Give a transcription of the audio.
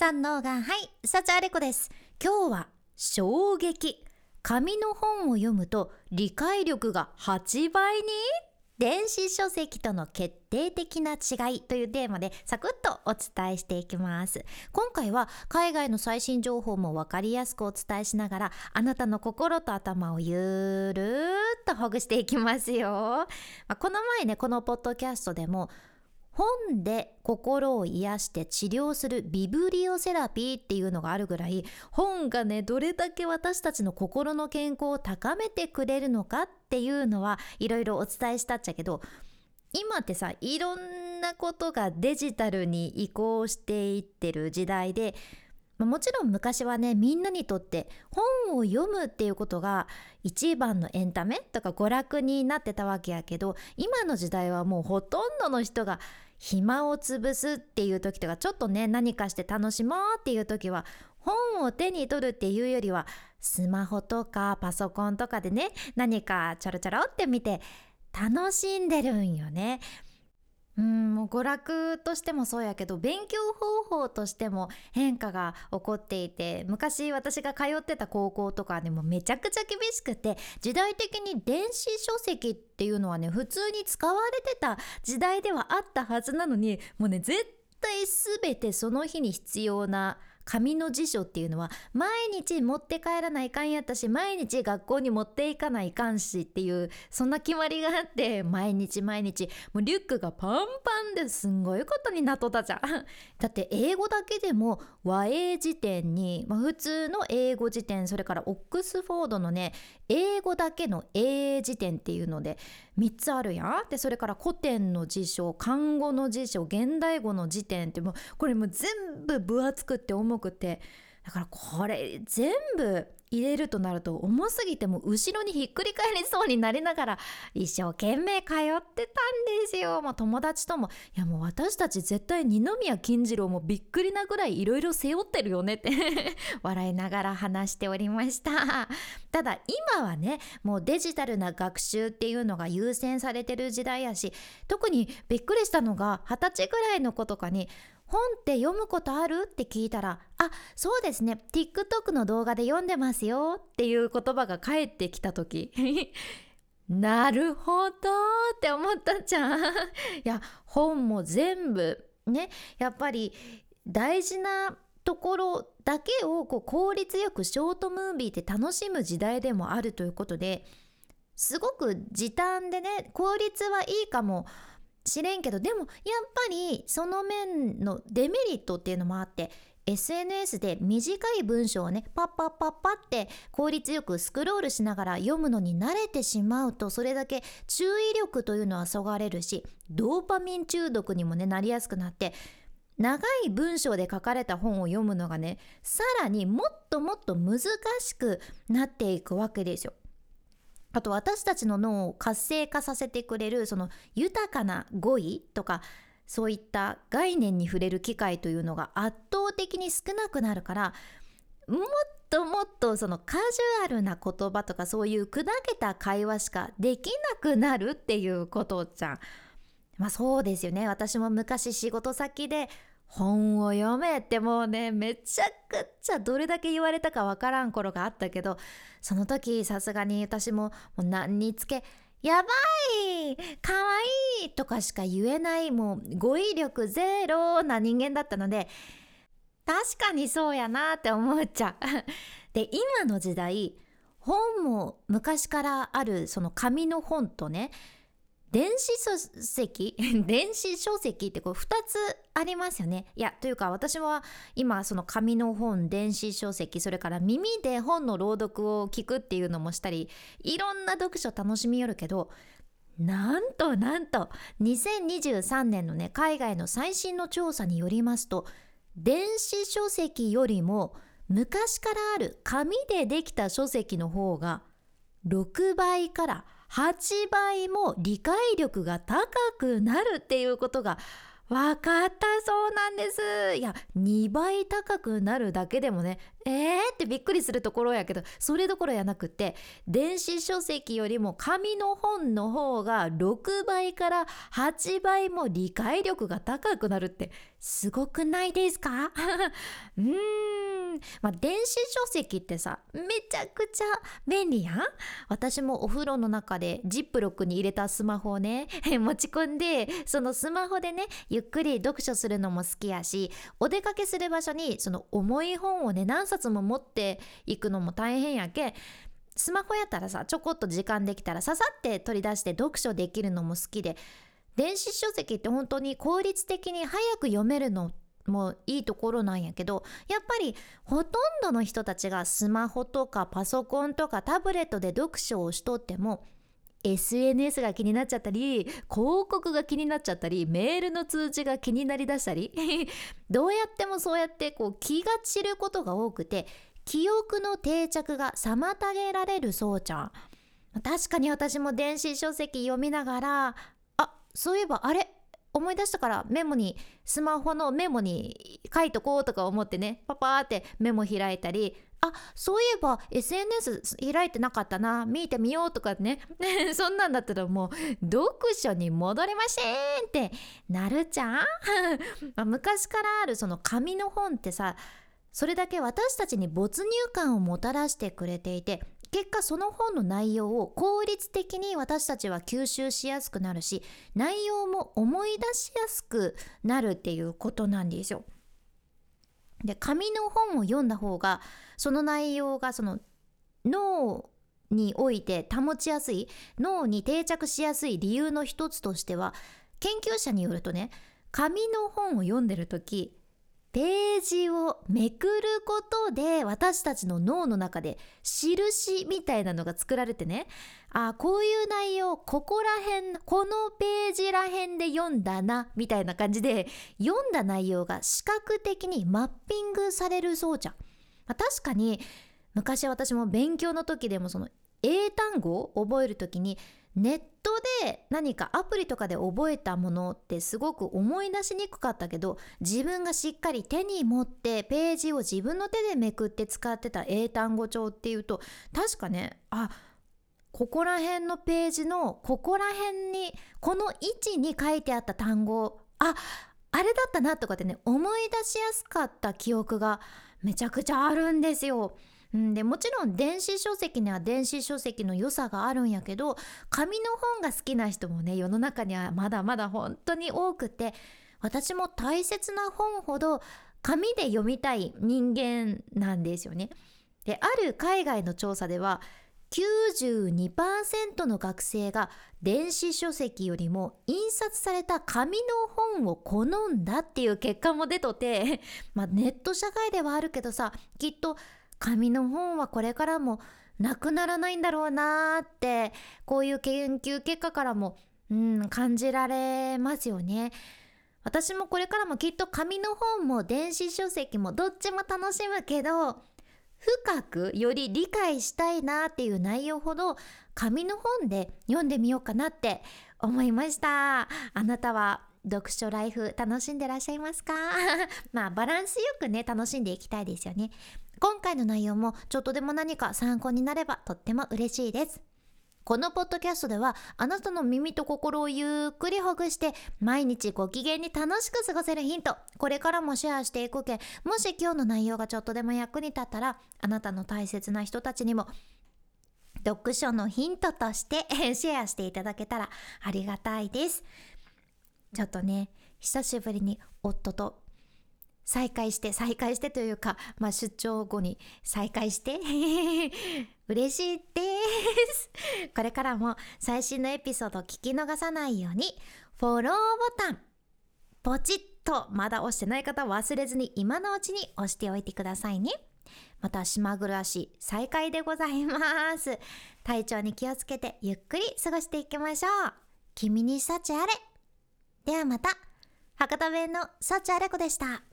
三能がはい幸あれ子です。今日は衝撃。紙の本を読むと理解力が8倍に？電子書籍との決定的な違いというテーマでサクッとお伝えしていきます。今回は海外の最新情報も分かりやすくお伝えしながらあなたの心と頭をゆるーっとほぐしていきますよ、まあ、この前ねこのポッドキャストでも本で心を癒して治療するビブリオセラピーっていうのがあるぐらい本がねどれだけ私たちの心の健康を高めてくれるのかっていうのはいろいろお伝えしたっちゃけど今ってさいろんなことがデジタルに移行していってる時代でもちろん昔はねみんなにとって本を読むっていうことが一番のエンタメとか娯楽になってたわけやけど今の時代はもうほとんどの人が暇を潰すっていう時とかちょっとね何かして楽しもうっていう時は本を手に取るっていうよりはスマホとかパソコンとかでね何かちょろちょろって見て楽しんでるんよね。うんもう娯楽としてもそうやけど勉強方法としても変化が起こっていて昔私が通ってた高校とかでもめちゃくちゃ厳しくて時代的に電子書籍っていうのはね普通に使われてた時代ではあったはずなのにもうね絶対全てその日に必要な紙の辞書っていうのは毎日持って帰らないかんやったし毎日学校に持っていかないかんしっていうそんな決まりがあって毎日毎日もうリュックがパンパンですんごいことになっとったじゃん。だって英語だけでも和英辞典に、まあ、普通の英語辞典それからオックスフォードのね英語だけの英辞典っていうので3つあるやん。でそれから古典の辞書漢語の辞書現代語の辞典ってもうこれもう全部分厚くって重くてだからこれ全部入れるとなると重すぎても後ろにひっくり返りそうになりながら一生懸命通ってたんですよ。もう友達ともいやもう私たち絶対二宮金次郎もびっくりなぐらいいろいろ背負ってるよねって 笑いながら話しておりました。ただ今はねもうデジタルな学習っていうのが優先されてる時代やし特にびっくりしたのが二十歳ぐらいの子とかに本って読むことある？って聞いたらあそうですね。TikTok の動画で読んでますよっていう言葉が返ってきた時。なるほどって思ったじゃん。いや本も全部ねやっぱり大事なところだけをこう効率よくショートムービーって楽しむ時代でもあるということですごく時短でね効率はいいかもしれんけどでもやっぱりその面のデメリットっていうのもあって SNS で短い文章をねパッパッパッパって効率よくスクロールしながら読むのに慣れてしまうとそれだけ注意力というのはそがれるしドーパミン中毒にもねなりやすくなって長い文章で書かれた本を読むのがねさらにもっともっと難しくなっていくわけですよ。あと私たちの脳を活性化させてくれるその豊かな語彙とかそういった概念に触れる機会というのが圧倒的に少なくなるからもっともっとそのカジュアルな言葉とかそういう砕けた会話しかできなくなるっていうことじゃん。まあそうですよね私も昔仕事先で本を読めってもうねめちゃくちゃどれだけ言われたかわからん頃があったけどその時さすがに私ももう何につけやばいかわいいとかしか言えないもう語彙力ゼロな人間だったので確かにそうやなって思っちゃう。で今の時代本も昔からあるその紙の本とね電子書籍？電子書籍ってこう2つありますよね。いやというか私は今その紙の本電子書籍それから耳で本の朗読を聞くっていうのもしたりいろんな読書楽しみよるけどなんとなんと2023年のね海外の最新の調査によりますと電子書籍よりも昔からある紙でできた書籍の方が6倍から8倍も理解力が高くなるっていうことが分かったそうなんです。いや、2倍高くなるだけでもね、えー？ってびっくりするところやけど、それどころやなくて、電子書籍よりも紙の本の方が6倍から8倍も理解力が高くなるってすごくないですか？うーん、まあ、電子書籍ってさめちゃくちゃ便利やん。私もお風呂の中でジップロックに入れたスマホをね 持ち込んでそのスマホでねゆっくり読書するのも好きやしお出かけする場所にその重い本をね何冊も持っていくのも大変やけ。スマホやったらさちょこっと時間できたらささって取り出して読書できるのも好きで電子書籍って本当に効率的に早く読めるのもいいところなんやけどやっぱりほとんどの人たちがスマホとかパソコンとかタブレットで読書をしとっても SNS が気になっちゃったり広告が気になっちゃったりメールの通知が気になりだしたり どうやってもそうやってこう気が散ることが多くて記憶の定着が妨げられるそうちゃん。確かに私も電子書籍読みながらそういえばあれ思い出したからメモにスマホのメモに書いとこうとか思ってねパパーってメモ開いたりあそういえば SNS 開いてなかったな見てみようとかね そんなんだったらもう読書に戻れませんってなるじゃん？昔からあるその紙の本ってさそれだけ私たちに没入感をもたらしてくれていて結果その本の内容を効率的に私たちは吸収しやすくなるし内容も思い出しやすくなるっていうことなんですよ。で紙の本を読んだ方がその内容がその脳において保ちやすい脳に定着しやすい理由の一つとしては研究者によるとね紙の本を読んでる時ページをめくることで私たちの脳の中で印みたいなのが作られてね。あこういう内容ここら辺このページら辺で読んだなみたいな感じで読んだ内容が視覚的にマッピングされるそうじゃん、まあ、確かに昔私も勉強の時でもその英単語を覚える時にネットで何かアプリとかで覚えたものってすごく思い出しにくかったけど自分がしっかり手に持ってページを自分の手でめくって使ってた英単語帳っていうと確かねあここら辺のページのここら辺にこの位置に書いてあった単語ああれだったなとかってね思い出しやすかった記憶がめちゃくちゃあるんですよ。うん、でもちろん電子書籍には電子書籍の良さがあるんやけど紙の本が好きな人もね世の中にはまだまだ本当に多くて私も大切な本ほど紙で読みたい人間なんですよね。である海外の調査では92%の学生が電子書籍よりも印刷された紙の本を好んだっていう結果も出とて、まあ、ネット社会ではあるけどさきっと紙の本はこれからもなくならないんだろうなーってこういう研究結果からも、うん、感じられますよね。私もこれからもきっと紙の本も電子書籍もどっちも楽しむけど深くより理解したいなっていう内容ほど紙の本で読んでみようかなって思いました。あなたは読書ライフ楽しんでらっしゃいますか？まあバランスよくね楽しんでいきたいですよね。今回の内容もちょっとでも何か参考になればとっても嬉しいです。このポッドキャストではあなたの耳と心をゆっくりほぐして毎日ご機嫌に楽しく過ごせるヒントこれからもシェアしていくけもし今日の内容がちょっとでも役に立ったらあなたの大切な人たちにも読書のヒントとして シェアしていただけたらありがたいですちょっとね久しぶりに夫と再開して再開してというか、まあ、出張後に再開して 嬉しいです。これからも最新のエピソードを聞き逃さないようにフォローボタンポチッとまだ押してない方は忘れずに今のうちに押しておいてくださいね。また島暮らし再開でございます。体調に気をつけてゆっくり過ごしていきましょう。君に幸あれ。ではまた。博多弁の幸あれ子でした。